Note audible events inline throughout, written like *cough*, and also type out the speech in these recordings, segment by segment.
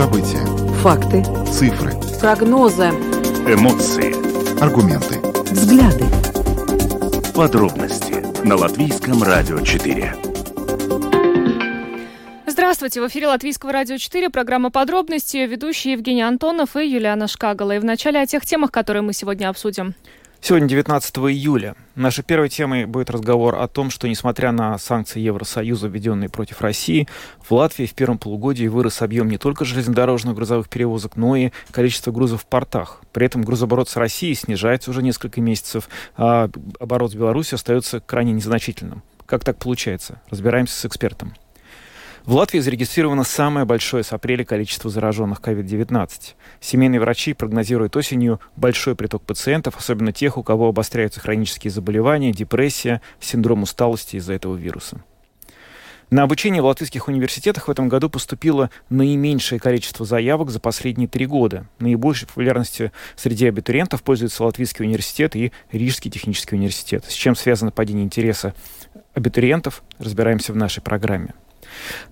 События. Факты. Цифры. Прогнозы. Эмоции. Аргументы. Взгляды. Подробности на Латвийском радио 4. Здравствуйте, в эфире Латвийского радио 4, программа «Подробности», ведущие Евгений Антонов и Юлиана Шкагала. И в начале о тех темах, которые мы сегодня обсудим. Сегодня 19 июля. Нашей первой темой будет разговор о том, что, несмотря на санкции Евросоюза, введенные против России, в Латвии в первом полугодии вырос объем не только железнодорожных грузовых перевозок, но и количество грузов в портах. При этом грузооборот с Россией снижается уже несколько месяцев, а оборот с Беларусью остается крайне незначительным. Как так получается? Разбираемся с экспертом. В Латвии зарегистрировано самое большое с апреля количество зараженных COVID-19. Семейные врачи прогнозируют осенью большой приток пациентов, особенно тех, у кого обостряются хронические заболевания, депрессия, синдром усталости из-за этого вируса. На обучение в латвийских университетах в этом году поступило наименьшее количество заявок за последние три года. Наибольшей популярностью среди абитуриентов пользуется Латвийский университет и Рижский технический университет. С чем связано падение интереса абитуриентов, разбираемся в нашей программе.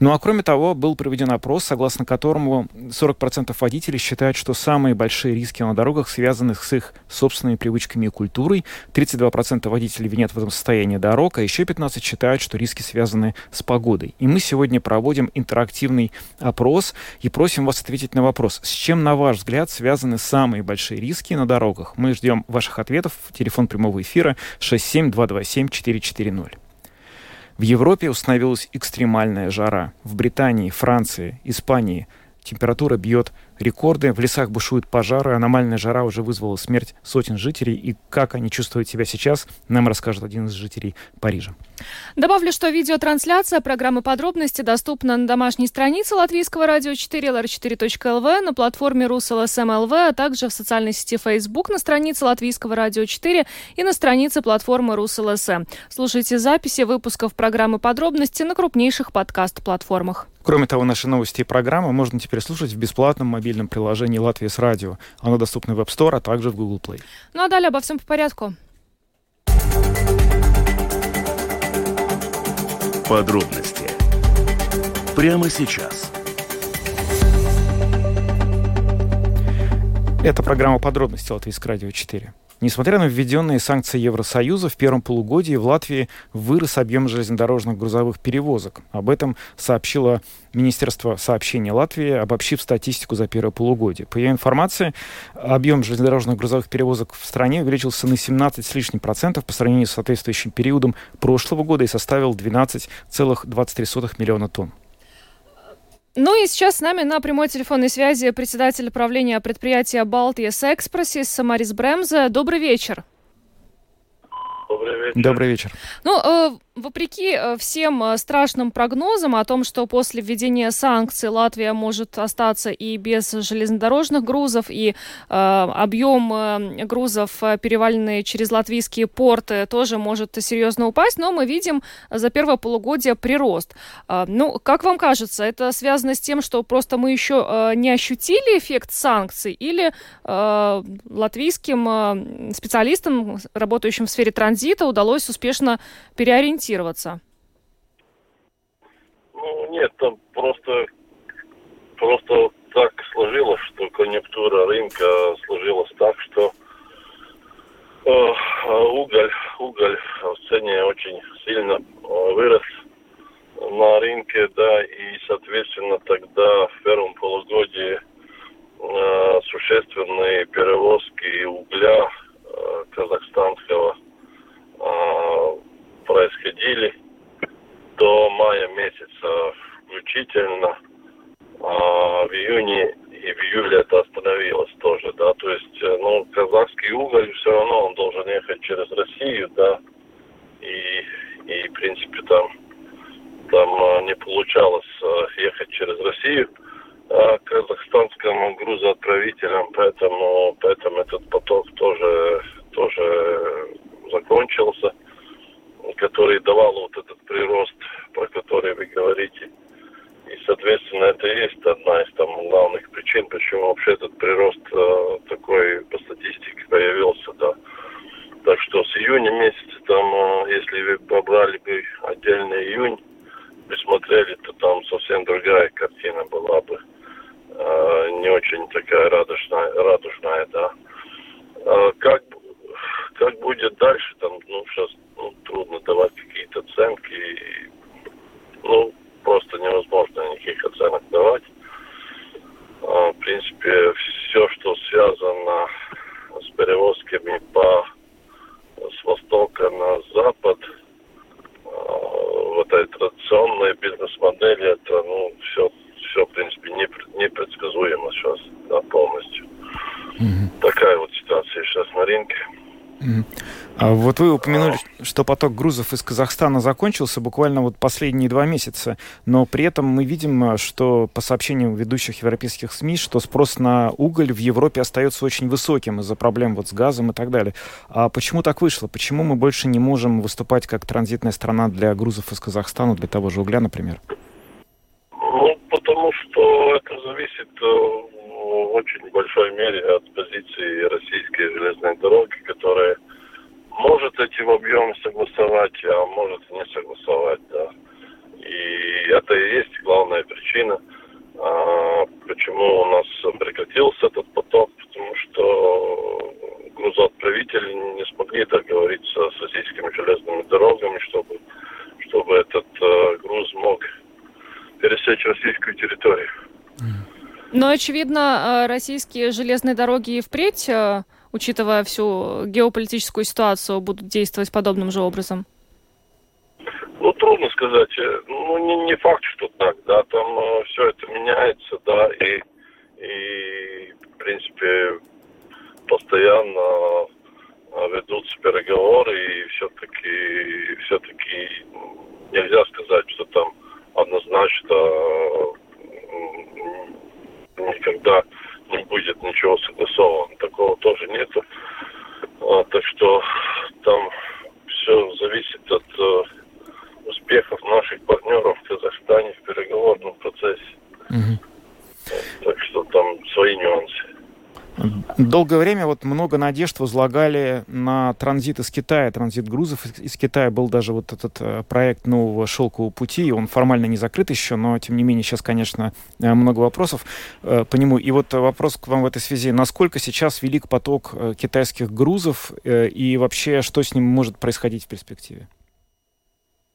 Ну а кроме того, был проведен опрос, согласно которому 40% водителей считают, что самые большие риски на дорогах связаны с их собственными привычками и культурой. 32% водителей винят в этом состоянии дорог, а еще 15% считают, что риски связаны с погодой. И мы сегодня проводим интерактивный опрос и просим вас ответить на вопрос, с чем, на ваш взгляд, связаны самые большие риски на дорогах. Мы ждем ваших ответов. Телефон прямого эфира 67227 440. В Европе установилась экстремальная жара. В Британии, Франции, Испании температура бьет рекорды, в лесах бушуют пожары, аномальная жара уже вызвала смерть сотен жителей. И как они чувствуют себя сейчас, нам расскажет один из жителей Парижа. Добавлю, что видеотрансляция программы «Подробности» доступна на домашней странице Латвийского радио 4, lr4.lv, на платформе Rus.LSM.lv, а также в социальной сети Facebook на странице Латвийского радио 4 и на странице платформы Rus.LSM. Слушайте записи выпусков программы «Подробности» на крупнейших подкаст-платформах. Кроме того, наши новости и программы можно теперь слушать в бесплатном мобильном приложении «Латвияс радио». Оно доступно в App Store, а также в Google Play. Ну а далее обо всем по порядку. Подробности прямо сейчас. Это программа «Подробности» Латвийского радио 4. Несмотря на введенные санкции Евросоюза, в первом полугодии в Латвии вырос объем железнодорожных грузовых перевозок. Об этом сообщило Министерство сообщения Латвии, обобщив статистику за первое полугодие. По ее информации, объем железнодорожных грузовых перевозок в стране увеличился на 17 с лишним процентов по сравнению с соответствующим периодом прошлого года и составил 12,23 миллиона тонн. Ну и сейчас с нами на прямой телефонной связи председатель правления предприятия «Балтиес Экспрессис» Марис Бремзе. Добрый вечер. Добрый вечер. Добрый вечер. Ну, э, Вопреки э, всем э, страшным прогнозам о том, что после введения санкций Латвия может остаться и без железнодорожных грузов, и э, объем грузов, переваленные через латвийские порты, тоже может серьезно упасть, но мы видим за первое полугодие прирост. Э, ну, как вам кажется, это связано с тем, что просто мы еще э, не ощутили эффект санкций, или э, латвийским э, специалистам, работающим в сфере транзита, удалось успешно переориентироваться? Ну, нет, там просто, просто так сложилось, что конъюнктура рынка сложилась так, что э, уголь, уголь в цене очень сильно э, вырос на рынке, да, и, соответственно, тогда в первом полугодии э, существенные перевозки угля казахстанского происходили до мая месяца включительно. А в июне и в июле это остановилось тоже, да, то есть, э, ну, казахский уголь все равно он должен ехать через Россию, да, и, и в принципе там, там э, не получалось э, ехать через Россию а казахстанскому грузоотправителям, поэтому, поэтому этот поток тоже, тоже закончился который давал вот этот прирост, про который вы говорите. И, соответственно, это и есть одна из там главных причин, почему вообще этот прирост э, такой по статистике появился, да. Так что с июня месяца там, э, если вы побрали бы отдельный июнь, посмотрели, то там совсем другая картина была бы. э, не очень такая радужная, радужная да. Э, как, как будет дальше, там, ну, сейчас ну, трудно давать какие-то оценки. Ну, просто невозможно никаких оценок давать. Э, в принципе, все, что связано с перевозками по с востока на запад, э, в этой традиционной бизнес-модели, это, ну, все, все, в принципе, непредсказуемо сейчас, да, полностью. Mm-hmm. Такая вот ситуация сейчас на рынке. А вот вы упомянули, что поток грузов из Казахстана закончился буквально вот последние два месяца, но при этом мы видим, что по сообщениям ведущих европейских СМИ, что спрос на уголь в Европе остается очень высоким из-за проблем вот с газом и так далее. А почему так вышло? Почему мы больше не можем выступать как транзитная страна для грузов из Казахстана, для того же угля, например? Ну, потому что это зависит э, в очень большой мере от позиции российской железной дороги, которая может эти объемы согласовать, а может не согласовать, да. И это и есть главная причина, а, почему у нас прекратился этот поток, потому что грузоотправители не смогли договориться с российскими железными дорогами, чтобы, чтобы этот э, груз мог пересечь российскую территорию. Но, очевидно, э, российские железные дороги и впредь, э, учитывая всю геополитическую ситуацию, будут действовать подобным же образом? Ну, трудно сказать. Э, ну, не, не факт, что так, да, там э, все это меняется, да, и, и, в принципе, постоянно ведутся переговоры, и все-таки, все-таки нельзя сказать, что там однозначно никогда не будет ничего согласовано. Такого тоже нету. А, так что там все зависит от э, успехов наших партнеров в Казахстане в переговорном процессе. Угу. Так что там свои нюансы. Долгое время вот много надежд возлагали на транзит из Китая, транзит грузов из Китая. Был даже вот этот э, проект нового шелкового пути, он формально не закрыт еще, но тем не менее сейчас, конечно, э, много вопросов э, по нему. И вот вопрос к вам в этой связи. Насколько сейчас велик поток китайских грузов и вообще что с ним может происходить в перспективе?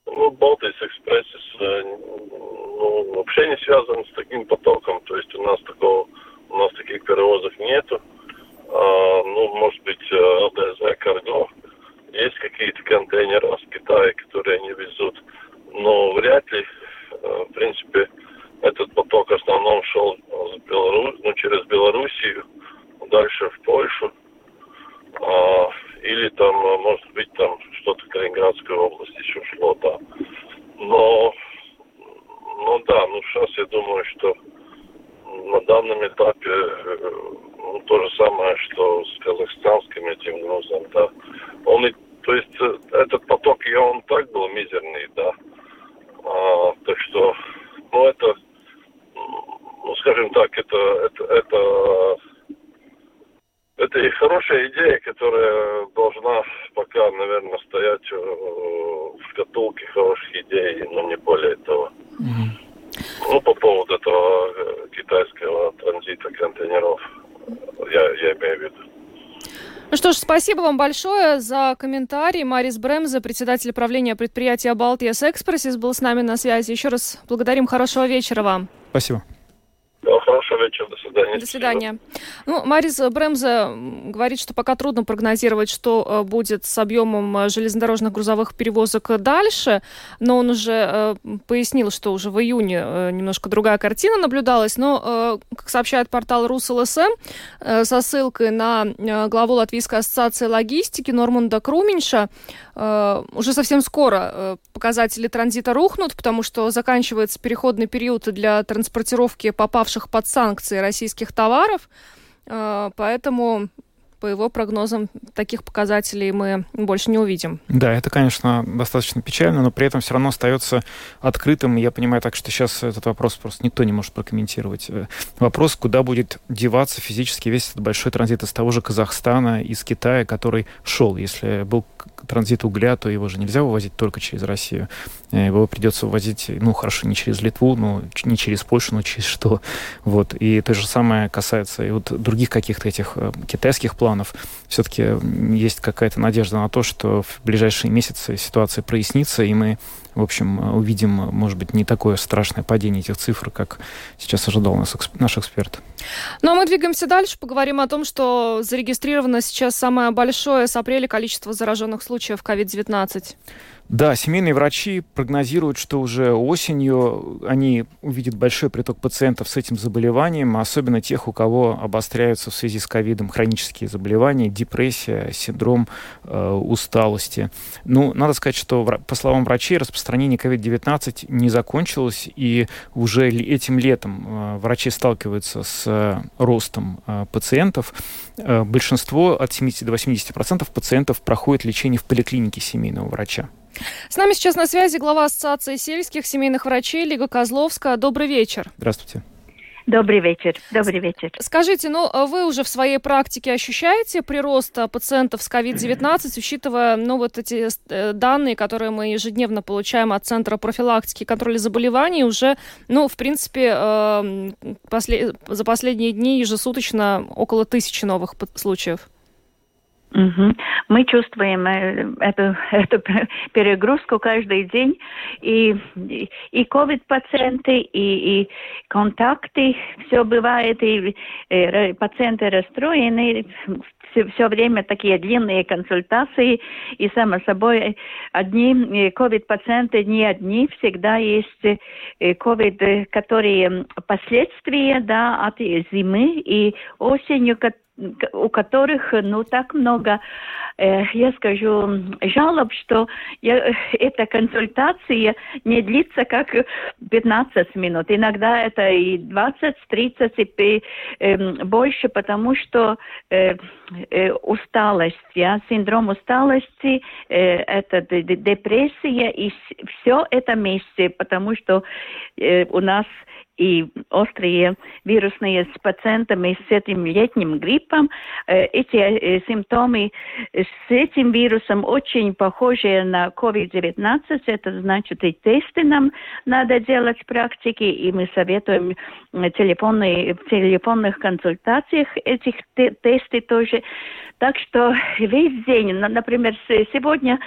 Ну, Балтийс Экспресс ну, вообще не связан с таким потоком. То есть у нас такого у нас таких перевозок нету. А, ну, может быть, э, ЛДЗ, Карго. Есть какие-то контейнеры с Китая, которые они везут. Но вряд ли, э, в принципе, этот поток в основном шел с Белору... ну, через Белоруссию, дальше в Польшу. А, или там, э, может быть, там что-то Калининградской области еще шло, да. Но, ну да, ну сейчас я думаю, что на данном этапе э, ну, то же самое, что с казахстанским этим грузом, да. Он и, то есть э, этот поток, я он так был мизерный, да. А, так что, ну это, ну скажем так, это, это, это, это и хорошая идея, которая должна пока, наверное, стоять э, в шкатулке хороших идей, но не более того. Mm-hmm. Ну, по поводу этого э, китайского транзита контейнеров, я, я имею в виду. Ну что ж, спасибо вам большое за комментарий. Марис Бремзе, председатель правления предприятия «Балтиес Экспрессис», был с нами на связи. Еще раз благодарим. Хорошего вечера вам. Спасибо. Хорошего вечера, до свидания. До свидания. Ну, Марис Бремзе говорит, что пока трудно прогнозировать, что э, будет с объемом э, железнодорожных грузовых перевозок дальше, но он уже э, пояснил, что уже в июне немножко другая картина наблюдалась, но, как сообщает портал РусЛСМ, со ссылкой на главу Латвийской ассоциации логистики Норманда Круменьша, уже совсем скоро показатели транзита рухнут, потому что заканчивается переходный период для транспортировки попавших под санкции российских товаров. Э, поэтому по его прогнозам, таких показателей мы больше не увидим. Да, это, конечно, достаточно печально, но при этом все равно остается открытым. Я понимаю так, что сейчас этот вопрос просто никто не может прокомментировать. Э, вопрос, куда будет деваться физически весь этот большой транзит из того же Казахстана, из Китая, который шел. Если был транзит угля, то его же нельзя вывозить только через Россию. Его придется вывозить, ну, хорошо, не через Литву, но не через Польшу, но через что. Вот. И то же самое касается и вот других каких-то этих китайских планов. Все-таки есть какая-то надежда на то, что в ближайшие месяцы ситуация прояснится, и мы в общем, увидим, может быть, не такое страшное падение этих цифр, как сейчас ожидал нас, наш эксперт. Ну, а мы двигаемся дальше, поговорим о том, что зарегистрировано сейчас самое большое с апреля количество зараженных случаев COVID-19. Да, семейные врачи прогнозируют, что уже осенью они увидят большой приток пациентов с этим заболеванием, особенно тех, у кого обостряются в связи с ковидом хронические заболевания, депрессия, синдром э, усталости. Ну, надо сказать, что, по словам врачей, распространение COVID-19 не закончилось, и уже этим летом э, врачи сталкиваются с э, ростом э, пациентов. Э, большинство, от 70 до 80% пациентов проходит лечение в поликлинике семейного врача. С нами сейчас на связи глава Ассоциации сельских семейных врачей Лига Козловска. Добрый вечер. Здравствуйте. Добрый вечер. Добрый вечер. Скажите, ну вы уже в своей практике ощущаете прирост пациентов с COVID-19, учитывая ну, вот эти э, данные, которые мы ежедневно получаем от Центра профилактики и контроля заболеваний, уже, ну, в принципе, э, после, за последние дни ежесуточно около тысячи новых случаев? Угу. Мы чувствуем э, эту, *laughs* эту перегрузку каждый день. И, и COVID-пациенты, и, и контакты, все бывает, и, и э, пациенты расстроены, все, все время такие длинные консультации, и само собой одни COVID-пациенты э, не одни, всегда есть COVID, которые последствия да, от зимы и осенью, у которых, ну, так много, э, я скажу, жалоб, что я, эта консультация не длится как 15 минут. Иногда это и 20, 30, и э, больше, потому что э, э, усталость, я, синдром усталости, э, это депрессия, и все это вместе, потому что э, у нас и острые вирусные с пациентами с этим летним гриппом. Э, эти э, симптомы с этим вирусом очень похожи на COVID-19. Это значит, и тесты нам надо делать в практике, и мы советуем телефонные, в телефонных консультациях этих тесты тоже. Так что весь день, например, сегодня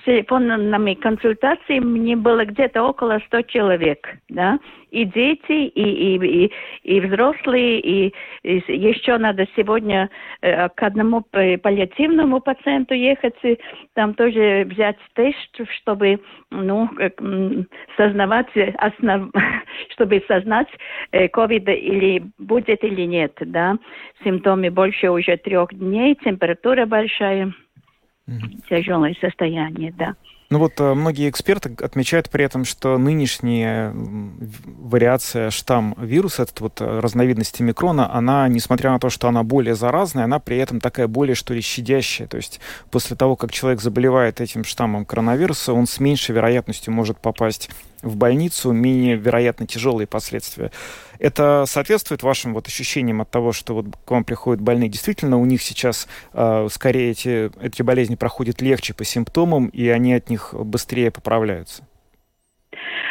с телефонными консультациями мне было где-то около 100 человек, да, и дети, и, и, и, и взрослые, и, и еще надо сегодня э, к одному паллиативному пациенту ехать, и там тоже взять тест, чтобы, ну, сознавать, основ... *laughs* чтобы сознать, ковид э, или будет или нет, да, симптомы больше уже трех дней, температура большая, тяжелое состояние, да. Ну вот э, многие эксперты отмечают при этом, что нынешняя вариация штамм вируса, эта вот э, разновидность микрона, она, несмотря на то, что она более заразная, она при этом такая более, что ли, щадящая. То есть после того, как человек заболевает этим штаммом коронавируса, он с меньшей вероятностью может попасть в больницу, менее вероятно тяжелые последствия. Это соответствует вашим вот ощущениям от того, что вот к вам приходят больные? Действительно, у них сейчас э, скорее эти, эти болезни проходят легче по симптомам, и они от них быстрее поправляются?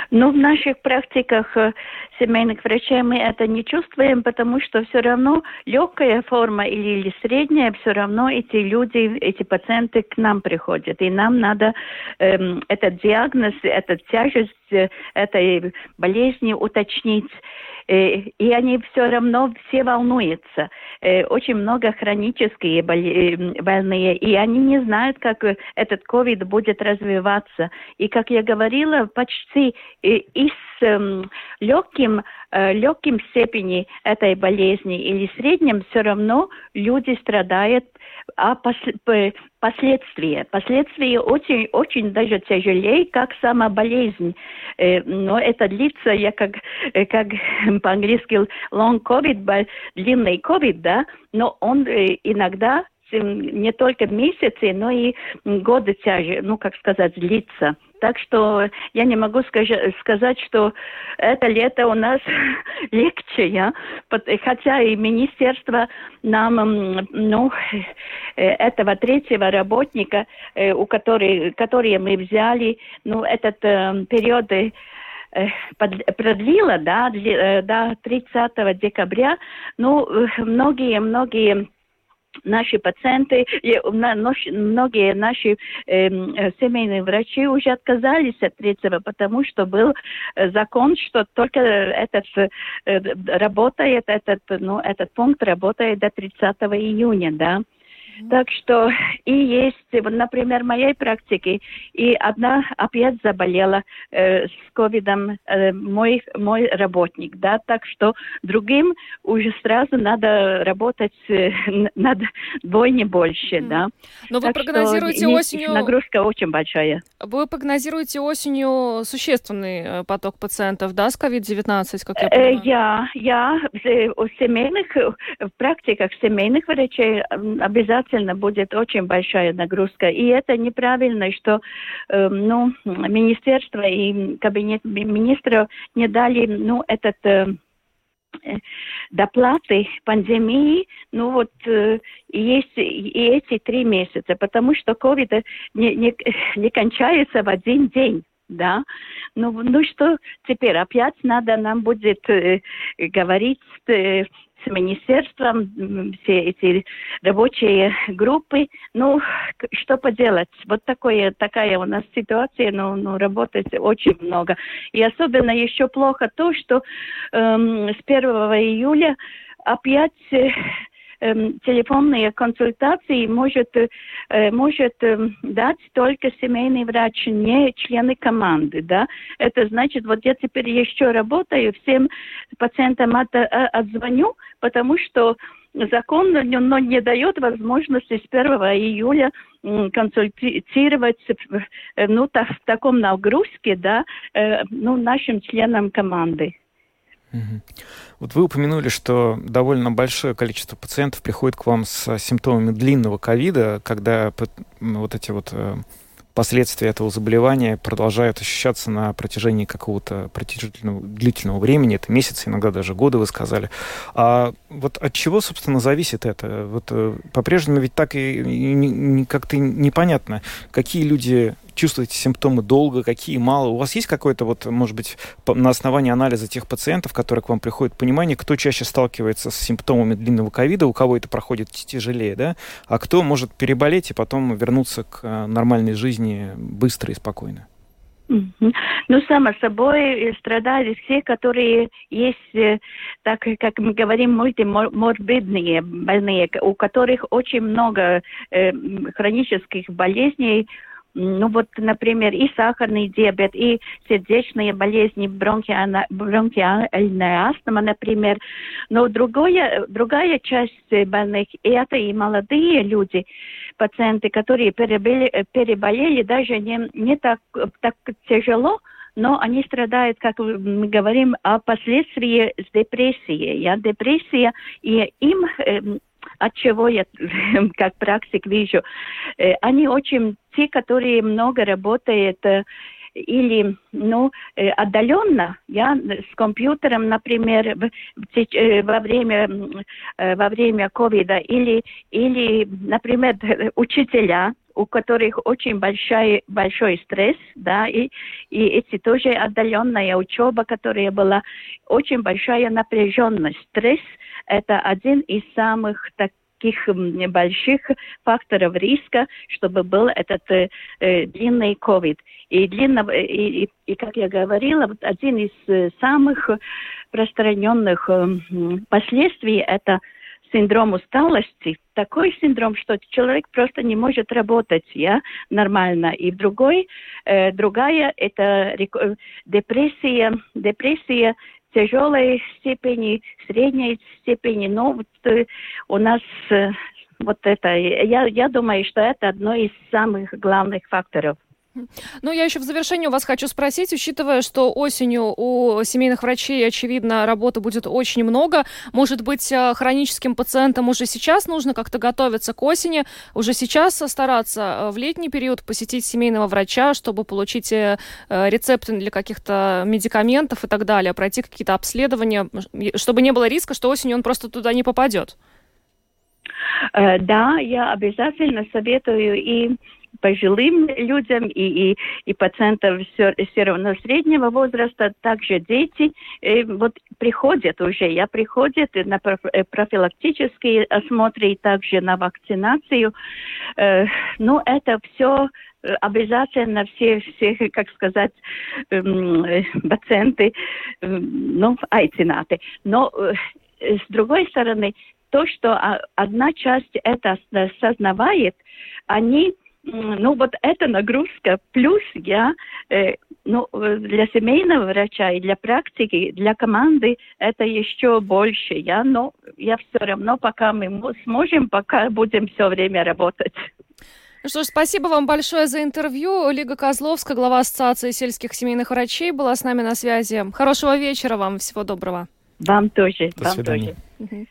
Ну, в наших практиках э, семейных врачей мы это не чувствуем, потому что все равно легкая форма или, или средняя, все равно эти люди, эти пациенты к нам приходят. И нам надо эм, этот диагноз, эту тяжесть э, этой болезни уточнить. Э, и они все равно все волнуются. Э, очень много хронические э, больные, и они не знают, как этот ковид будет развиваться. И, как я говорила, почти и с эм, легким, легким степени этой болезни или среднем все равно люди страдают а последствия. Последствия очень, очень даже тяжелее, как сама болезнь. Э, но это длится, я как, э, как *laughs* по-английски long COVID, длинный COVID, да, но он э, иногда не только месяцы, но и годы тяжи, ну, как сказать, длится. Так что я не могу сказать, что это лето у нас *laughs* легче, я. хотя и министерство нам, ну, э, этого третьего работника, э, у которой, которые мы взяли, ну, этот э, период э, продлила, да, до 30 декабря, ну, многие-многие наши пациенты, многие наши семейные врачи уже отказались от третьего, потому что был закон, что только этот работает, этот, ну, этот пункт работает до 30 июня, да. Так что и есть, например, в моей практике, и одна опять заболела э, с ковидом, э, мой, мой работник, да, так что другим уже сразу надо работать э, над двойне больше, mm. да. Но вы так прогнозируете осенью... Нагрузка очень большая. Вы прогнозируете осенью существенный э, поток пациентов, да, с COVID-19, как я э, понимаю? Я, я у семейных, в практиках семейных врачей обязательно обязательно будет очень большая нагрузка. И это неправильно, что э, ну, министерство и кабинет министров не дали ну, этот э, э доплаты пандемии, ну вот э, есть и эти три месяца, потому что ковид не, не, не кончается в один день да. Ну, ну что теперь опять надо нам будет э, говорить э, с министерством, все эти рабочие группы. Ну, что поделать? Вот такое, такая у нас ситуация, но ну, работать очень много. И особенно еще плохо то, что эм, с 1 июля опять э, телефонные консультации может, э, может э, дать только семейный врач, не члены команды, да. Это значит, вот я теперь еще работаю, всем пациентам от, э, отзвоню, потому что закон но не дает возможности с 1 июля консультировать э, ну, так, в таком нагрузке да, ну, нашим членам команды. Вот вы упомянули, что довольно большое количество пациентов приходит к вам с симптомами длинного ковида, когда вот эти вот э, последствия этого заболевания продолжают ощущаться на протяжении какого-то продолжительного длительного времени, это месяцы, иногда даже годы, вы сказали. А вот от чего, собственно, зависит это? Вот э, по-прежнему ведь так и, и, и как-то непонятно, какие люди чувствуете симптомы долго, какие мало. У вас есть какое-то, вот, может быть, на основании анализа тех пациентов, которые к вам приходят, понимание, кто чаще сталкивается с симптомами длинного ковида, у кого это проходит тяжелее, да, а кто может переболеть и потом вернуться к э, нормальной жизни быстро и спокойно? Ну, само собой, страдают все, которые есть, э, так как мы говорим, мультиморбидные больные, у которых очень много э, хронических болезней, ну вот, например, и сахарный диабет, и сердечные болезни, бронхиальная, астма, например. Но другое, другая часть больных, и это и молодые люди, пациенты, которые переболели, переболели даже не, не так, так тяжело, но они страдают, как мы говорим, о последствиях депрессии. Я депрессия, и им эм, от чего я *laughs* как практик вижу, э, они очень, те, которые много работают э, или ну, э, отдаленно, я с компьютером, например, во время, во время ковида, или, или, например, *laughs* учителя, у которых очень большой, большой стресс, да, и, и эти тоже отдаленная учеба, которая была очень большая напряженность. Стресс – это один из самых таких больших факторов риска, чтобы был этот э, э длинный ковид. И, длинно, и, и, и, как я говорила, вот один из э, самых распространенных э, последствий – это синдром усталости, такой синдром, что человек просто не может работать я, нормально. И другой, э, другая – это депрессия, депрессия тяжелой степени, средней степени. Но вот, э, у нас э, вот это, я, я думаю, что это одно из самых главных факторов. Ну, я еще в завершении у вас хочу спросить, учитывая, что осенью у семейных врачей, очевидно, работы будет очень много, может быть, э, хроническим пациентам уже сейчас нужно как-то готовиться к осени, уже сейчас стараться э, в летний период посетить семейного врача, чтобы получить э, рецепты для каких-то медикаментов и так далее, пройти какие-то обследования, чтобы не было риска, что осенью он просто туда не попадет? Да, я обязательно советую и пожилым людям и, и, и пациентам все, все равно среднего возраста, также дети э, вот приходят уже, я приходят на э, профилактические осмотры и также на вакцинацию. Э, ну, это все обязательно все, все, как сказать, пациенты, ну, айцинаты. Но с другой стороны, то, что одна часть это осознавает, они ну вот эта нагрузка, плюс я, э, ну, для семейного врача и для практики, для команды это еще больше. Я, но я все равно, пока мы сможем, пока будем все время работать. Ну что ж, спасибо вам большое за интервью. Лига Козловская, глава Ассоциации сельских семейных врачей, была с нами на связи. Хорошего вечера вам, всего доброго. Вам тоже. До вам свидания. тоже.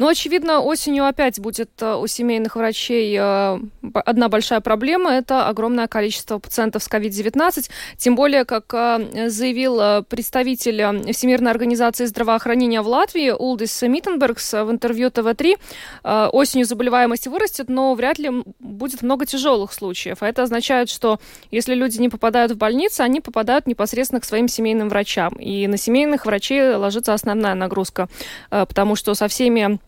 Ну, очевидно, осенью опять будет э, у семейных врачей э, одна большая проблема – это огромное количество пациентов с COVID-19. Тем более, как э, заявил представитель Всемирной организации здравоохранения в Латвии Улдис Миттенбергс в интервью ТВ-3, осенью заболеваемость вырастет, но вряд ли будет много тяжелых случаев. А это означает, что если люди не попадают в больницу, они попадают непосредственно к своим семейным врачам. И на семейных врачей ложится основная нагрузка, потому что со всеми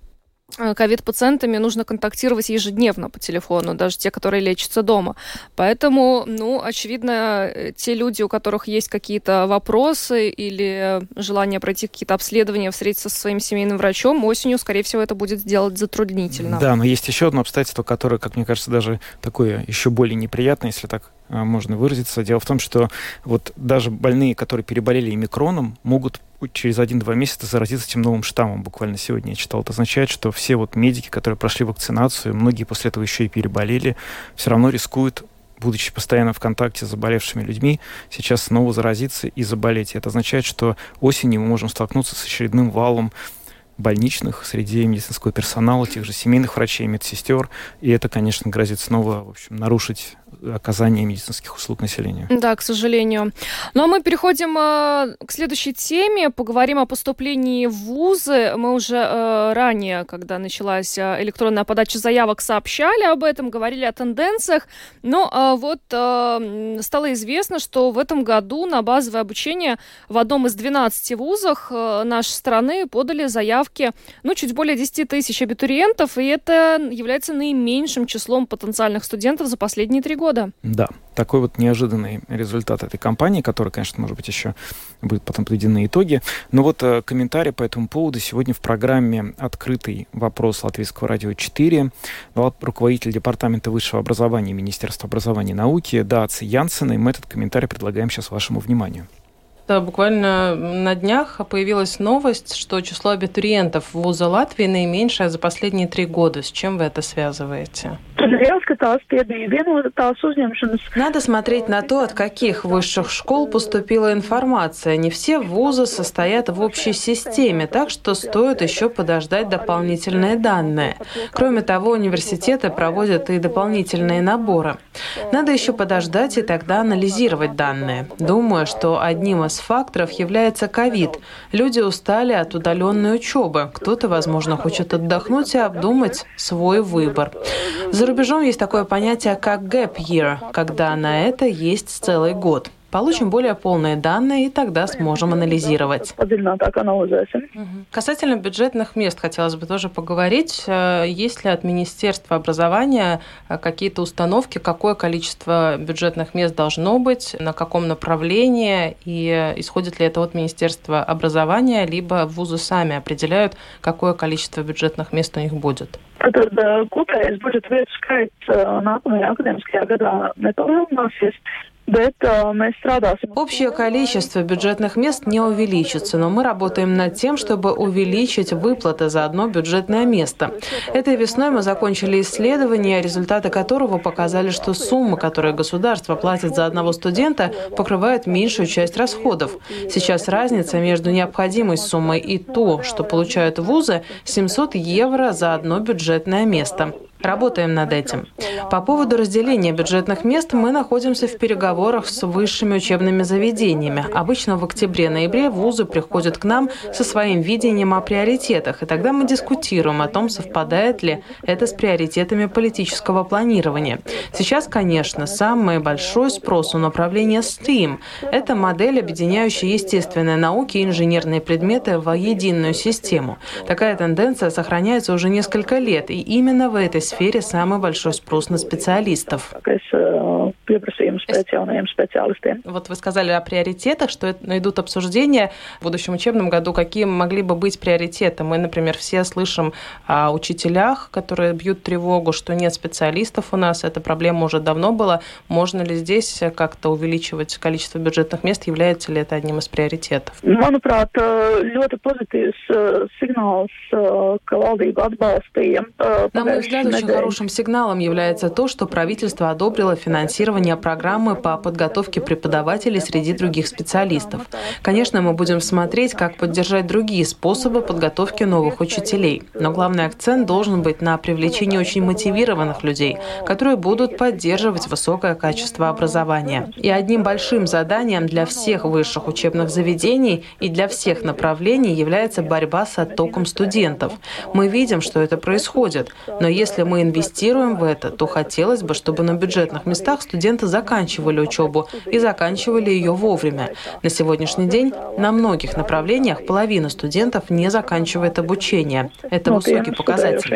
ковид-пациентами нужно контактировать ежедневно по телефону, даже те, которые лечатся дома. Поэтому, ну, очевидно, э, те люди, у которых есть какие-то вопросы или желание пройти какие-то обследования, встретиться со своим семейным врачом, осенью, скорее всего, это будет сделать затруднительно. Да, но есть еще одно обстоятельство, которое, как мне кажется, даже такое еще более неприятное, если так э, можно выразиться. Дело в том, что вот даже больные, которые переболели микроном, могут через один-два месяца заразиться этим новым штаммом. Буквально сегодня я читал. Это означает, что все вот медики, которые прошли вакцинацию, многие после этого еще и переболели, все равно рискуют будучи постоянно в контакте с заболевшими людьми, сейчас снова заразиться и заболеть. Это означает, что осенью мы можем столкнуться с очередным валом больничных, среди медицинского персонала, тех же семейных врачей, медсестер. И это, конечно, грозит снова в общем, нарушить оказание медицинских услуг населению. Да, к сожалению. Ну а мы переходим э, к следующей теме. Поговорим о поступлении в вузы. Мы уже э, ранее, когда началась э, электронная подача заявок, сообщали об этом, говорили о тенденциях. Но э, вот э, стало известно, что в этом году на базовое обучение в одном из 12 вузах э, нашей страны подали заявки, ну, чуть более 10 тысяч абитуриентов, и это является наименьшим числом потенциальных студентов за последние три года года. Да, такой вот неожиданный результат этой кампании, который, конечно, может быть, еще будут потом подведены итоги. Но вот э, комментарий по этому поводу сегодня в программе «Открытый вопрос Латвийского радио 4» дала руководитель Департамента высшего образования Министерства образования и науки Дааци Янсен, и мы этот комментарий предлагаем сейчас вашему вниманию. Да, буквально на днях появилась новость, что число абитуриентов в вуза Латвии наименьшее за последние три года. С чем вы это связываете? Надо смотреть на то, от каких высших школ поступила информация. Не все вузы состоят в общей системе, так что стоит еще подождать дополнительные данные. Кроме того, университеты проводят и дополнительные наборы. Надо еще подождать и тогда анализировать данные. Думаю, что одним из факторов является ковид. Люди устали от удаленной учебы. Кто-то, возможно, хочет отдохнуть и обдумать свой выбор. За рубежом есть такое понятие, как gap year, когда на это есть целый год. Получим более полные данные и тогда сможем анализировать. Касательно бюджетных мест хотелось бы тоже поговорить. Э, есть ли от Министерства образования э, какие-то установки, какое количество бюджетных мест должно быть, на каком направлении, и исходит ли это от Министерства образования, либо вузы сами определяют, какое количество бюджетных мест у них будет? Tad kopējais budžeta vietu skaits nākamajā akadēmiskajā gadā nepalielināsies. Общее количество бюджетных мест не увеличится, но мы работаем над тем, чтобы увеличить выплаты за одно бюджетное место. Этой весной мы закончили исследование, результаты которого показали, что сумма, которую государство платит за одного студента, покрывает меньшую часть расходов. Сейчас разница между необходимой суммой и то, что получают вузы, 700 евро за одно бюджетное место. Работаем над этим. По поводу разделения бюджетных мест мы находимся в переговорах с высшими учебными заведениями. Обычно в октябре-ноябре вузы приходят к нам со своим видением о приоритетах, и тогда мы дискутируем о том, совпадает ли это с приоритетами политического планирования. Сейчас, конечно, самый большой спрос у направления STEAM. Это модель, объединяющая естественные науки и инженерные предметы в единую систему. Такая тенденция сохраняется уже несколько лет, и именно в этой сфере самый большой спрос на специалистов. Вот вы сказали о приоритетах, что идут обсуждения в будущем учебном году, какие могли бы быть приоритеты. Мы, например, все слышим о учителях, которые бьют тревогу, что нет специалистов у нас. Эта проблема уже давно была. Можно ли здесь как-то увеличивать количество бюджетных мест? Является ли это одним из приоритетов? Manuprāt, ļoti pozitīvs signāls, ka valdība atbalstīja. На мой взгляд, очень хорошим сигналом является то, что правительство одобрило финансирование программы по подготовке преподавателей среди других специалистов. Конечно, мы будем смотреть, как поддержать другие способы подготовки новых учителей. Но главный акцент должен быть на привлечении очень мотивированных людей, которые будут поддерживать высокое качество образования. И одним большим заданием для всех высших учебных заведений и для всех направлений является борьба с оттоком студентов. Мы видим, что это происходит, но если мы инвестируем в это, то хотелось бы, чтобы на бюджетных местах студенты заканчивали учебу и заканчивали ее вовремя. На сегодняшний день на многих направлениях половина студентов не заканчивает обучение. Это высокий показатель.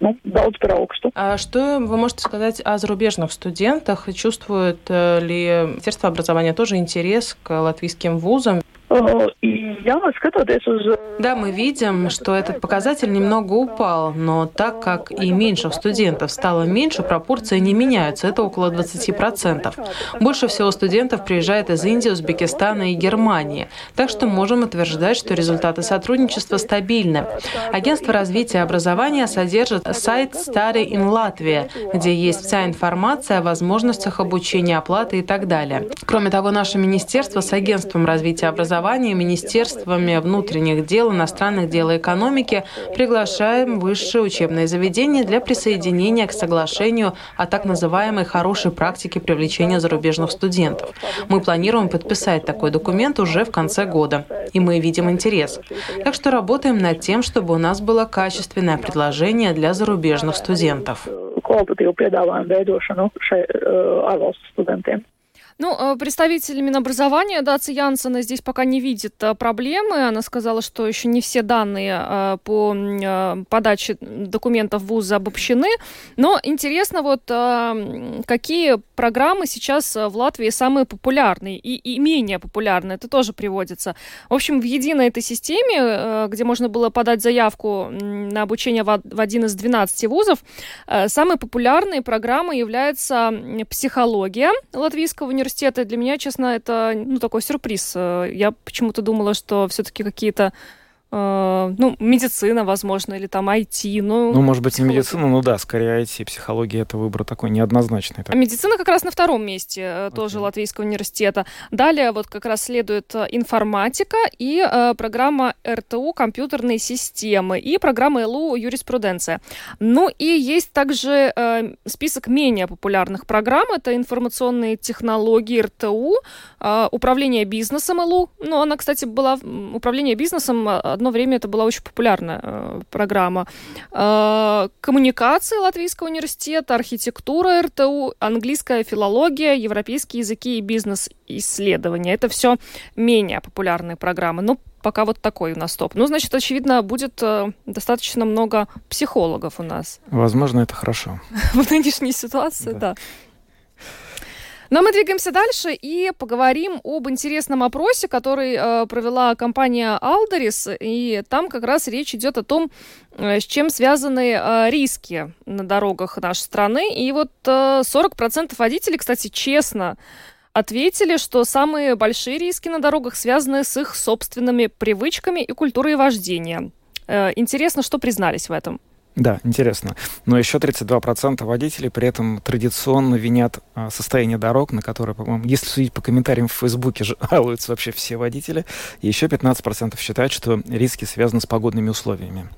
ну, daudz par augstu. А что вы можете сказать о зарубежных студентах? Чувствует э, ли Министерство образования тоже интерес к латвийским вузам? Да, мы видим, что этот показатель немного упал, но так как и меньших студентов стало меньше, пропорции не меняются. Это около 20%. Больше всего студентов приезжает из Индии, Узбекистана и Германии. Так что можем утверждать, что результаты сотрудничества стабильны. Агентство развития образования содержит сайт Study in Latvia, где есть вся информация о возможностях обучения, оплаты и так далее. Кроме того, наше министерство с агентством развития образования образования, министерствами внутренних дел, иностранных дел и экономики приглашаем высшие учебные заведения для присоединения к соглашению о так называемой хорошей практике привлечения зарубежных студентов. Мы планируем подписать такой документ уже в конце года, и мы видим интерес. Так что работаем над тем, чтобы у нас было качественное предложение для зарубежных студентов. kvalitatīvu piedāvājumu veidošanu šai ārvalstu studentiem. Ну, э, представитель Минобразования Даци Янсена здесь пока не видит э, проблемы. Она сказала, что еще не все данные э, по подаче документов в ВУЗ обобщены. Но интересно, вот какие программы сейчас в Латвии самые популярные и, и менее популярные. Это тоже приводится. В общем, в единой этой системе, где можно было подать заявку на обучение в один из 12 вузов, самой популярной программой является психология Латвийского университета университета для меня, честно, это ну, такой сюрприз. Э, я почему-то думала, что все-таки какие-то Э, ну, медицина, возможно, или там IT. Ну, ну может быть, не медицина, ну да, скорее IT, психология — это выбор такой неоднозначный. А медицина как раз на втором месте okay. Э, тоже Латвийского университета. Далее вот как раз следует э, информатика и э, программа РТУ «Компьютерные системы» и программа ЛУ «Юриспруденция». Ну и есть также э, список менее популярных программ. Это информационные технологии РТУ, э, управление бизнесом ЛУ. Ну, она, кстати, была... Управление бизнесом одно время это была очень популярная э, программа. Э, коммуникации Латвийского университета, архитектура РТУ, английская филология, европейские языки и бизнес-исследования. Это все менее популярные программы. Но пока вот такой у нас топ. Ну, значит, очевидно, будет э, достаточно много психологов у нас. Возможно, это хорошо. *laughs* В нынешней ситуации, да. Но мы двигаемся дальше и поговорим об интересном опросе, который э, провела компания Alderis, и там как раз речь идет о том, э, с чем связаны э, риски на дорогах нашей страны. И вот э, 40% водителей, кстати, честно ответили, что самые большие риски на дорогах связаны с их собственными привычками и культурой вождения. Э, интересно, что признались в этом. Да, интересно. Но еще 32% водителей при этом традиционно винят а, состояние дорог, на которые, по-моему, если судить по комментариям в Фейсбуке, *laughs* жалуются вообще все водители. И еще 15% считают, что риски связаны с погодными условиями.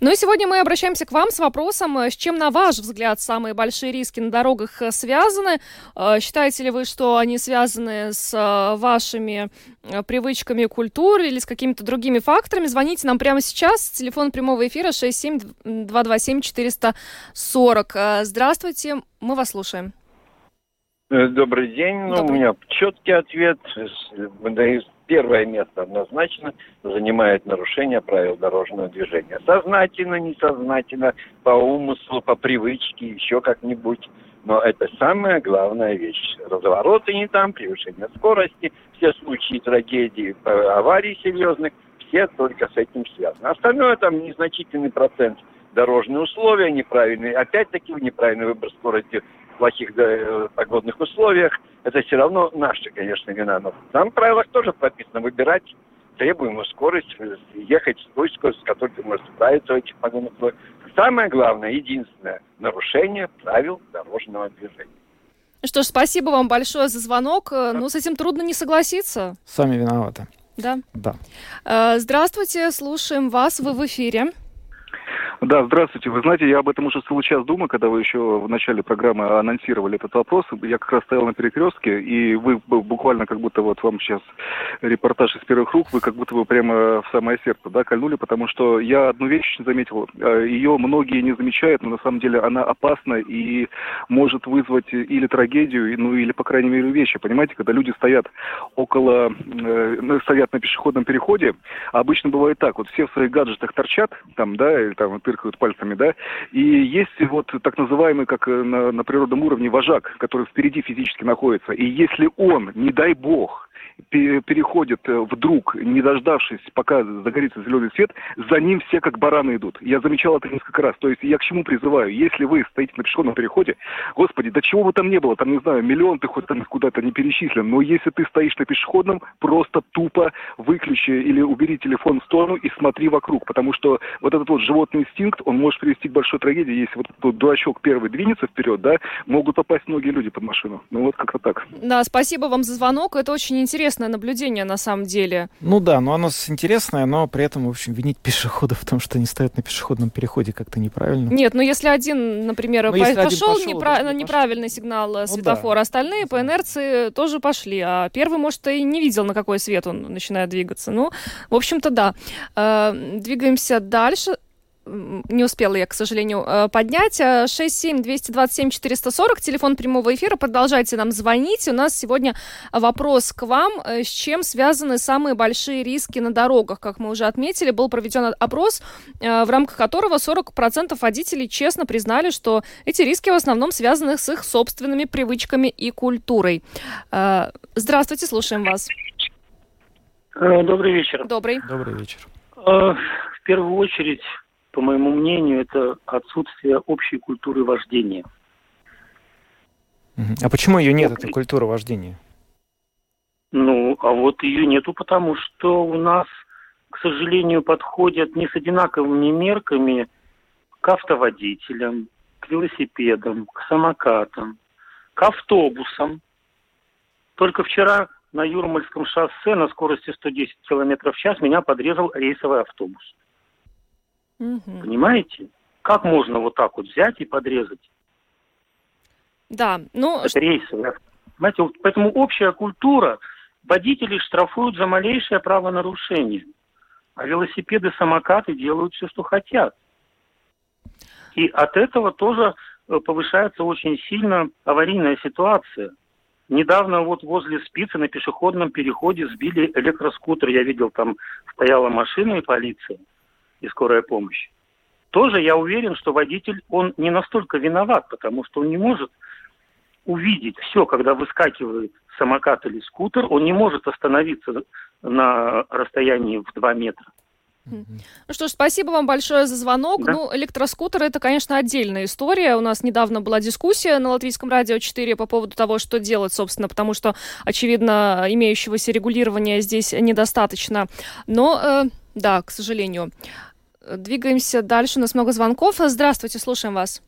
Ну и сегодня мы обращаемся к вам с вопросом, э, с чем, на ваш взгляд, самые большие риски на дорогах э, связаны? Э, считаете ли вы, что они связаны с вашими привычками культуры или с какими-то другими факторами? Звоните нам прямо сейчас. Телефон прямого эфира 67-227-440. Здравствуйте, мы вас слушаем. Добрый день. Ну, у меня четкий ответ первое место однозначно занимает нарушение правил дорожного движения. Сознательно, несознательно, по умыслу, по привычке, еще как-нибудь. Но это самая главная вещь. Развороты не там, превышение скорости, все случаи трагедий, аварий серьезных, все только с этим связаны. Остальное там незначительный процент дорожные условия неправильные, опять-таки неправильный выбор скорости плохих э, погодных условиях – это все равно наша, конечно, вина. Но там в правилах тоже прописано выбирать требуемую скорость, ехать с той скоростью, с которой ты можешь справиться в этих погонных условиях. Самое главное, единственное, нарушение правил дорожного движения. Что ж, спасибо вам большое за звонок. Ну, с этим трудно не согласиться. Сами виноваты. Да? Да. Э, здравствуйте, слушаем вас, вы в эфире. Да, здравствуйте. Вы знаете, я об этом уже целый час думаю, когда вы еще в начале программы анонсировали этот вопрос. Я как раз стоял на перекрестке, и вы буквально как будто вот вам сейчас репортаж из первых рук, вы как будто бы прямо в самое сердце, да, кольнули, потому что я одну вещь заметил. Э, Ее многие не замечают, но на самом деле она опасна и может вызвать или трагедию, ну или, по крайней мере, вещи. Понимаете, когда люди стоят около, э, ну, стоят на пешеходном переходе, обычно бывает так, вот все в своих гаджетах торчат, там, да, или там тыркают пальцами, да, и есть вот так называемый, как э, на, на природном уровне, вожак, который впереди физически находится, и если он, не дай бог, переходит э, вдруг, не дождавшись, пока загорится зеленый свет, за ним все как бараны идут. Я замечал это несколько раз. То есть я к чему призываю? Если вы стоите на пешеходном переходе, господи, да чего бы там не было, там, не знаю, миллион ты хоть там куда-то не перечислен, но если ты стоишь на пешеходном, просто тупо выключи или убери телефон в сторону и смотри вокруг, потому что вот этот вот животный инстинкт, он может привести к большой трагедии. Если вот этот дурачок первый двинется вперед, да, могут попасть многие люди под машину. Ну вот как-то так. Да, спасибо вам за звонок. Это очень интересно интересное наблюдение на самом деле. Ну да, но оно интересное, но при этом, в общем, винить пешеходов в том, что они стоят на пешеходном переходе, как-то неправильно. Нет, ну если один, например, ну, по- пошел, пошел непра- на неправильный пошел. сигнал э, светофора, ну, да. остальные по инерции тоже пошли, а первый, может, и не видел, на какой свет он начинает двигаться. Ну, в общем-то, да. Э, двигаемся дальше не успела я, к сожалению, э, поднять. 67-227-440, телефон прямого эфира. Продолжайте нам звонить. У нас сегодня вопрос к вам. Э, с чем связаны самые большие риски на дорогах? Как мы уже отметили, был проведен опрос, э, в рамках которого 40% водителей честно признали, что эти риски в основном связаны с их собственными привычками и культурой. Здравствуйте, слушаем вас. Добрый вечер. Добрый. Добрый вечер. В первую очередь по моему мнению, это отсутствие общей культуры вождения. А почему ее нет, этой культуры вождения? Ну, а вот ее нету, потому что у нас, к сожалению, подходят не с одинаковыми мерками к автоводителям, к велосипедам, к самокатам, к автобусам. Только вчера на Юрмальском шоссе на скорости 110 км в час меня подрезал рейсовый автобус. Угу. Понимаете? Как можно вот так вот взять и подрезать? Да, ну... Это рейсовый. Понимаете, вот поэтому общая культура, водители штрафуют за малейшее правонарушение, а велосипеды, самокаты делают все, что хотят. И от этого тоже э, повышается очень сильно аварийная ситуация. Недавно вот возле спицы на пешеходном переходе сбили электроскутер. Я видел, там стояла машина и полиция и скорая помощь. Тоже я уверен, что водитель, он не настолько виноват, потому что он не может увидеть все, когда выскакивает самокат или скутер, он не может остановиться на расстоянии в 2 метра. Ну что ж, спасибо вам большое за звонок. Да. Ну, электроскутеры это, конечно, отдельная история. У нас недавно была дискуссия на Латвийском радио 4 по поводу того, что делать, собственно, потому что, очевидно, имеющегося регулирования здесь недостаточно. Но, э, да, к сожалению. Двигаемся дальше. У нас много звонков. Здравствуйте, слушаем вас.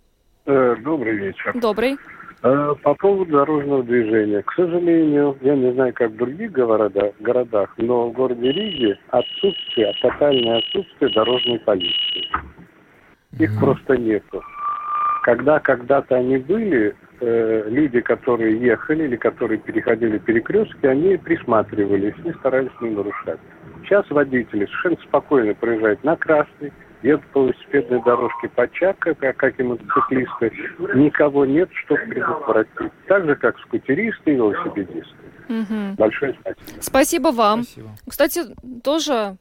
Э, добрый вечер. Добрый. Э, по поводу дорожного движения. К сожалению, я не знаю, как в других городах, городах но в городе Риге отсутствие, тотальное отсутствие дорожной полиции. Их mm-hmm. просто нету. Когда когда-то они были, э, люди, которые ехали или которые переходили перекрестки, они присматривались и старались не нарушать. Сейчас водители совершенно спокойно проезжают на красный, едут по велосипедной дорожке Почака, как, как и мотоциклисты, никого нет, чтобы предотвратить. Так же, как скутеристы и велосипедисты. Угу. Большое спасибо. Спасибо вам. Спасибо. Кстати, тоже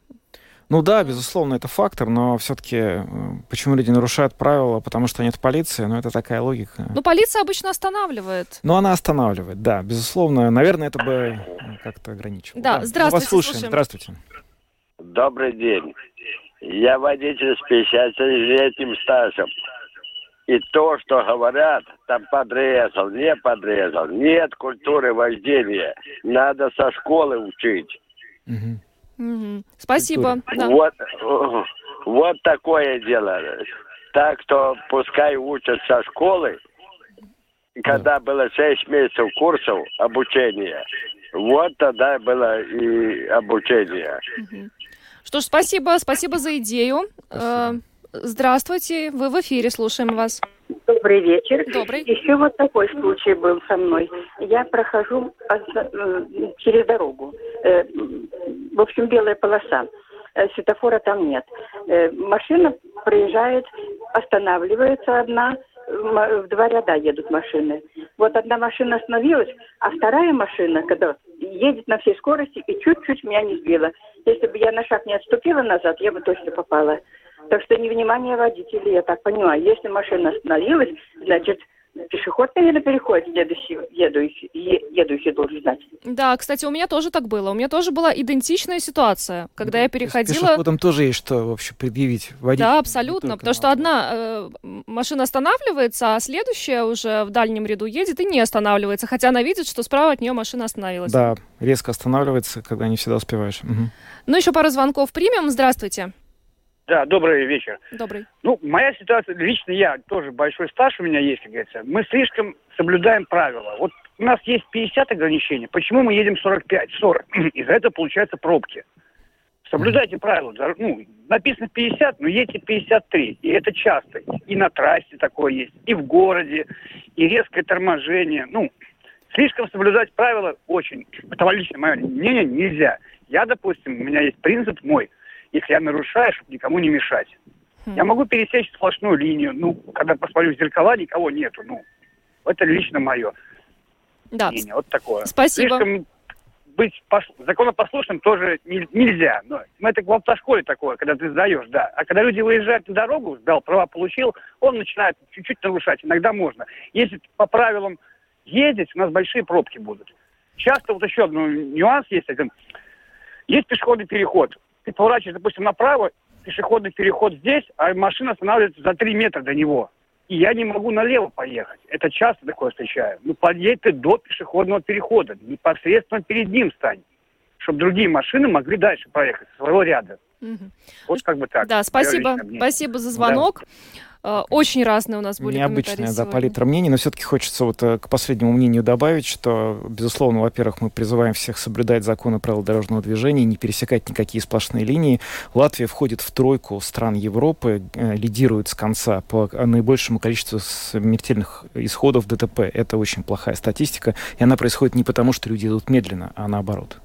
ну да, безусловно, это фактор, но все-таки э, почему люди нарушают правила? Потому что нет полиции, ну это такая логика. Ну полиция обычно останавливает. Ну она останавливает, да, безусловно. Наверное, это бы как-то ограничивало. Да, да. здравствуйте. Вас слушаем. слушаем. Здравствуйте. Добрый день. Я водитель с 50-летним стажем. И то, что говорят, там подрезал, не подрезал. Нет культуры вождения. Надо со школы учить. Угу. Угу. Спасибо. Да. Вот, вот такое дело. Так что пускай учат со школы, когда да. было 6 месяцев курсов обучения, вот тогда было и обучение. Угу. Что ж, спасибо, спасибо за идею. Спасибо. Э, здравствуйте, вы в эфире, слушаем вас. Добрый вечер. Добрый. Еще вот такой случай был со мной. Я прохожу э, через дорогу. Э, в общем, белая полоса. Светофора там нет. Машина проезжает, останавливается одна, в два ряда едут машины. Вот одна машина остановилась, а вторая машина, когда едет на всей скорости и чуть-чуть меня не сбила. Если бы я на шаг не отступила назад, я бы точно попала. Так что невнимание водителей, я так понимаю. Если машина остановилась, значит, пешеход, наверное, переходит, едущий, едущий, едущий должен знать. Да, кстати, у меня тоже так было. У меня тоже была идентичная ситуация, когда я переходила... Пешеходам тоже есть что вообще предъявить водителю. Да, абсолютно, потому что одна э, машина останавливается, а следующая уже в дальнем ряду едет и не останавливается, хотя она видит, что справа от нее машина остановилась. Да, резко останавливается, когда не всегда успеваешь. Угу. Ну, еще пару звонков примем. Здравствуйте. Да, добрый вечер. Добрый. Ну, моя ситуация, лично я, тоже большой стаж у меня есть, как говорится. Мы слишком соблюдаем правила. Вот у нас есть 50 ограничений. Почему мы едем 45, 40? *clears throat* Из-за этого получаются пробки. Соблюдайте правила. Ну, написано 50, но едьте 53. И это часто. И на трассе такое есть, и в городе, и резкое торможение. Ну, слишком соблюдать правила очень. Это лично мое мнение нельзя. Я, допустим, у меня есть принцип мой – если я нарушаю, чтобы никому не мешать. Хм. Я могу пересечь сплошную линию, ну, когда посмотрю в зеркала, никого нету, ну, это лично мое да. мнение, вот такое. Спасибо. Слишком быть пош... законопослушным тоже не, нельзя. Но это в автошколе такое, когда ты сдаешь, да. А когда люди выезжают на дорогу, сдал, права получил, он начинает чуть-чуть нарушать. Иногда можно. Если по правилам ездить, у нас большие пробки будут. Часто вот еще один нюанс есть. Есть пешеходный переход ты поворачиваешь, допустим, направо, пешеходный переход здесь, а машина останавливается за 3 метра до него. И я не могу налево поехать. Это часто такое встречаю. Ну, подъедь ты до пешеходного перехода, непосредственно перед ним стань, чтобы другие машины могли дальше проехать со своего ряда. Угу. Вот как бы так. Да, спасибо. Спасибо за звонок. Да. Э, очень разные у нас были Необычная, да, палитра мнений, но все-таки хочется вот э, к последнему мнению добавить, что, безусловно, во-первых, мы призываем всех соблюдать законы правил дорожного движения, не пересекать никакие сплошные линии. Латвия входит в тройку стран Европы, э, лидирует с конца по наибольшему количеству смертельных исходов ДТП. Это очень плохая статистика, и она происходит не потому, что люди идут медленно, а наоборот.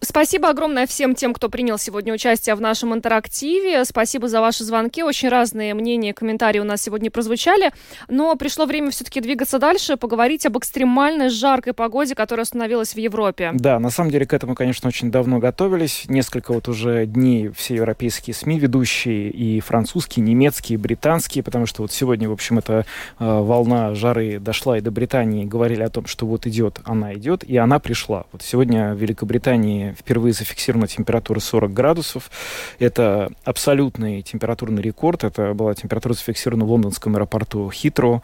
Спасибо огромное всем тем, кто принял сегодня участие в нашем интерактиве. Спасибо за ваши звонки. Очень разные мнения, комментарии у нас сегодня прозвучали. Но пришло время все-таки двигаться дальше, поговорить об экстремальной жаркой погоде, которая установилась в Европе. Да, на самом деле к этому, конечно, очень давно готовились. Несколько вот уже дней все европейские СМИ ведущие, и французские, немецкие, британские, потому что вот сегодня, в общем, эта э, волна жары дошла и до Британии, говорили о том, что вот идет, она идет, и она пришла. Вот сегодня в Великобритании впервые зафиксирована температура 40 градусов. Это абсолютный температурный рекорд. Это была температура зафиксирована в лондонском аэропорту Хитро.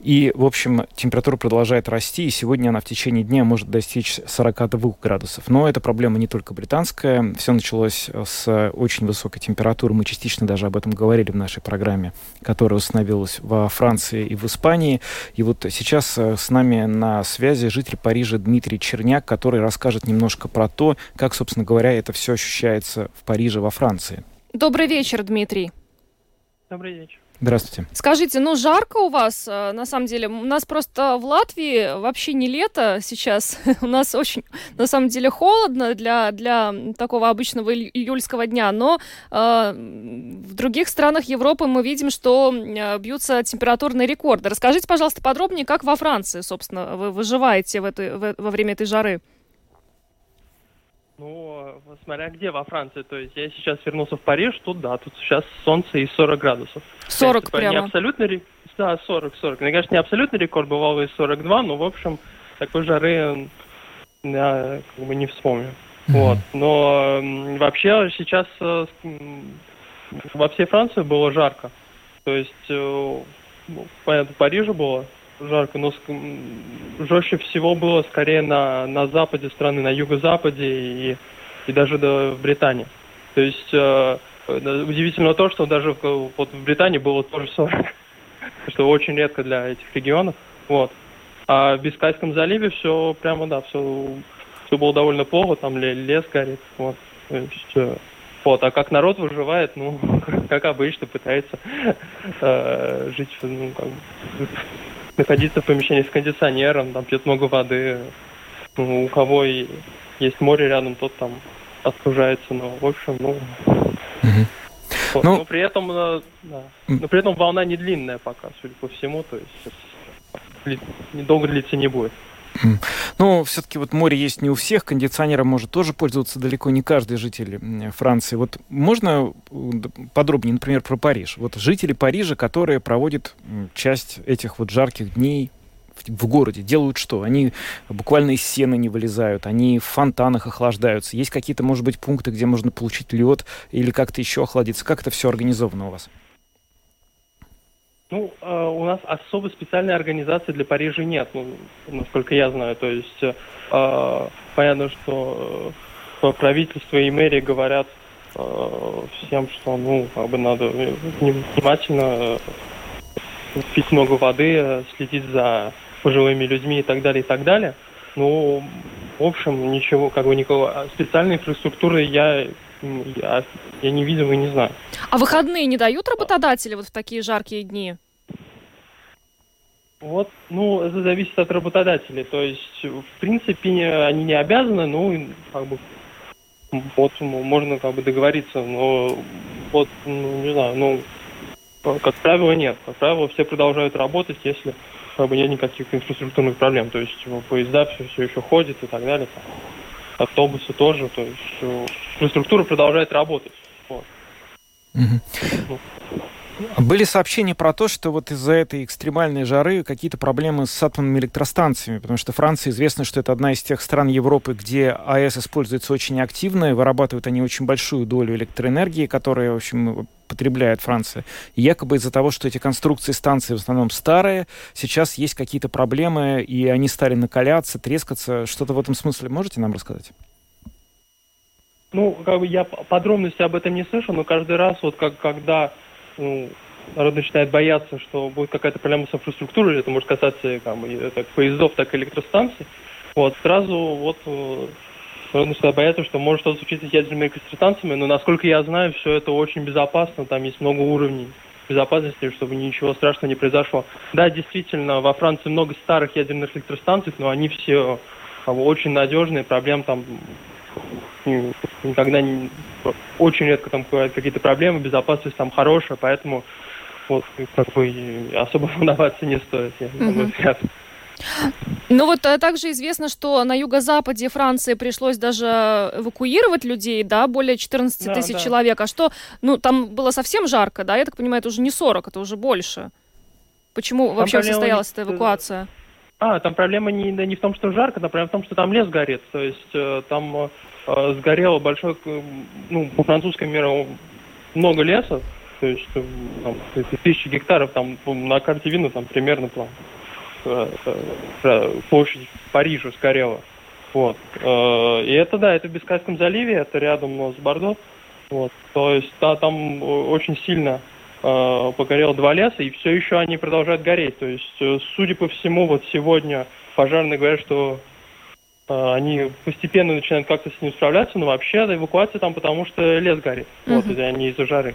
И, в общем, температура продолжает расти, и сегодня она в течение дня может достичь 42 градусов. Но эта проблема не только британская. Все началось с очень высокой температуры. Мы частично даже об этом говорили в нашей программе, которая установилась во Франции и в Испании. И вот сейчас с нами на связи житель Парижа Дмитрий Черняк, который расскажет немножко про то, как, собственно говоря, это все ощущается в Париже, во Франции. Добрый вечер, Дмитрий. Добрый вечер. Здравствуйте. Скажите, ну жарко у вас, э, на самом деле. У нас просто в Латвии вообще не лето сейчас. *laughs* у нас очень, на самом деле, холодно для, для такого обычного июльского дня. Но э, в других странах Европы мы видим, что э, бьются температурные рекорды. Расскажите, пожалуйста, подробнее, как во Франции, собственно, вы выживаете в этой, в, во время этой жары. Ну, смотря где во Франции. То есть я сейчас вернулся в Париж, тут да, тут сейчас солнце и 40 градусов. 40 есть, прямо? Не абсолютный, да, 40, 40. Ну, конечно, не абсолютный рекорд, бывал и 42, но, в общем, такой жары я как бы не вспомню. Mm-hmm. Вот. Но вообще сейчас э, во всей Франции было жарко. То есть, э, понятно, в Париже было жарко, но жестче всего было скорее на, на западе страны, на юго-западе и, и даже до, в Британии. То есть э, удивительно то, что даже в, вот в Британии было тоже 40, что очень редко для этих регионов. Вот. А в Бискайском заливе все прямо, да, все, все было довольно плохо, там лес горит. Вот. Есть, э, вот, а как народ выживает, ну, *laughs* как обычно, пытается э, жить ну, как находиться в помещении с кондиционером, там пьет много воды. Ну, у кого и есть море рядом, тот там остужается. Но, в общем, ну... Угу. Вот, ну... Но при этом, э, да, но при этом волна не длинная пока, судя по всему, то есть недолго длиться не будет. Ну, все-таки вот море есть не у всех, кондиционером может тоже пользоваться далеко не каждый житель Франции. Вот можно подробнее, например, про Париж? Вот жители Парижа, которые проводят часть этих вот жарких дней в городе делают что? Они буквально из сена не вылезают, они в фонтанах охлаждаются. Есть какие-то, может быть, пункты, где можно получить лед или как-то еще охладиться? Как это все организовано у вас? Ну, э, у нас особо специальной организации для Парижа нет, ну, насколько я знаю. То есть э, понятно, что э, правительство и мэрия говорят э, всем, что ну, как бы надо внимательно э, пить много воды, э, следить за пожилыми людьми и так далее, и так далее. Ну, в общем, ничего, как бы никакого а специальной инфраструктуры я я, я не видел и не знаю. А выходные не дают работодатели вот в такие жаркие дни? Вот, ну, это зависит от работодателей. То есть, в принципе, они не обязаны, ну, как бы, вот, можно как бы договориться, но вот, ну, не знаю, ну, как правило, нет. Как правило, все продолжают работать, если как бы нет никаких инфраструктурных проблем. То есть поезда все, все еще ходят и так далее. Автобусы тоже, то есть э, инфраструктура продолжает работать. Вот. Угу. Были сообщения про то, что вот из-за этой экстремальной жары какие-то проблемы с атомными электростанциями, потому что Франция известно, что это одна из тех стран Европы, где АЭС используется очень активно, и вырабатывают они очень большую долю электроэнергии, которая, в общем, потребляет Франция. Якобы из-за того, что эти конструкции станций в основном старые, сейчас есть какие-то проблемы, и они стали накаляться, трескаться. Что-то в этом смысле можете нам рассказать? Ну, как бы я подробности об этом не слышал, но каждый раз, вот как, когда ну, народ начинает бояться, что будет какая-то проблема с инфраструктурой, это может касаться как, как поездов, так и электростанций, вот, сразу вот э, начинает бояться, что может что-то случиться с ядерными электростанциями, но насколько я знаю, все это очень безопасно, там есть много уровней безопасности, чтобы ничего страшного не произошло. Да, действительно, во Франции много старых ядерных электростанций, но они все как бы, очень надежные, проблем там никогда не, очень редко там какие-то проблемы, безопасность там хорошая, поэтому вот как бы особо *laughs* волноваться не стоит, я, на мой взгляд. Ну вот а также известно, что на юго-западе Франции пришлось даже эвакуировать людей, да, более 14 да, тысяч да. человек. А что, ну там было совсем жарко, да, я так понимаю, это уже не 40, это уже больше. Почему там вообще состоялась не... эта эвакуация? А, там проблема не, не в том, что жарко, там проблема в том, что там лес горит. То есть э, там э, сгорело большое, ну, по французскому миру много леса, то есть там, тысячи гектаров, там на карте видно там примерно план. Э, э, площадь Парижа сгорела. Вот. Э, и это, да, это в Бискайском заливе, это рядом с Бордо. Вот. То есть да, там очень сильно э, погорело два леса, и все еще они продолжают гореть. То есть, судя по всему, вот сегодня пожарные говорят, что э, они постепенно начинают как-то с ним справляться, но вообще эвакуация там потому, что лес горит. Uh-huh. Вот, они из-за жары.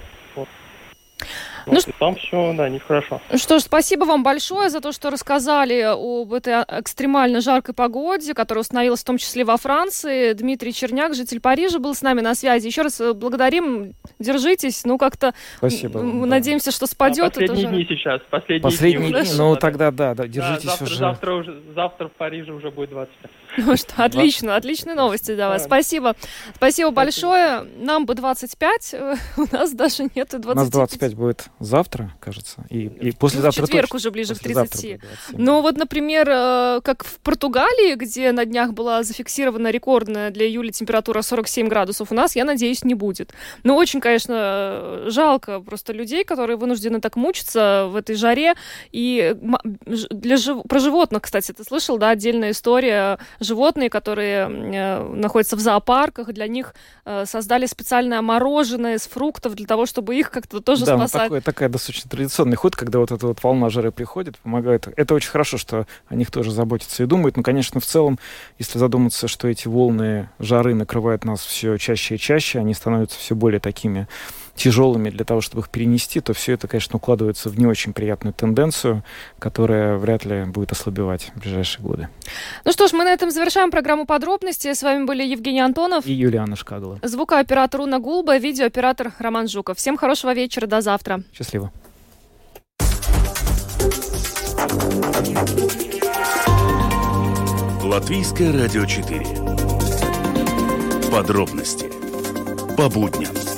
Вот. Ну, вот, там все, да, нехорошо. Что ж, спасибо вам большое за то, что рассказали об этой экстремально жаркой погоде, которая установилась в том числе во Франции. Дмитрий Черняк, житель Парижа, был с нами на связи. Еще раз э, благодарим, держитесь, ну как-то спасибо, мы да. надеемся, что спадет. А последние дни сейчас, последние, последние дни. дни, ну тогда да, да, держитесь да, завтра, уже. Завтра, уже. завтра в Париже уже будет 25. Ну что, отлично, отличные новости для вас. Спасибо. Спасибо большое. Нам бы 25, *laughs* у нас даже нет и 25. У нас 25 будет завтра, кажется, и, и послезавтра В четверг уже ближе к 30. Ну вот, например, э, как в Португалии, где на днях была зафиксирована рекордная для июля температура 47 градусов, у нас, я надеюсь, не будет. Но очень, конечно, жалко просто людей, которые вынуждены так мучиться в этой жаре. И для жив... про животных, кстати, ты слышал, да, отдельная история. Животные, которые э, находятся в зоопарках, для них э, создали специальное мороженое из фруктов для того, чтобы их как-то тоже да, спасать. Ну, такой, такая достаточно традиционный ход, когда вот эта вот волна жары приходит, помогает. Это очень хорошо, что о них тоже заботятся и думают. Но, конечно, в целом, если задуматься, что эти волны жары накрывают нас все чаще и чаще, они становятся все более такими тяжелыми для того, чтобы их перенести, то все это, конечно, укладывается в не очень приятную тенденцию, которая вряд ли будет ослабевать в ближайшие годы. Ну что ж, мы на этом завершаем программу подробности. С вами были Евгений Антонов и Юлиана Шкагала. Звукооператор Уна Гулба, видеооператор Роман Жуков. Всем хорошего вечера, до завтра. Счастливо. Латвийское радио 4. Подробности по будням.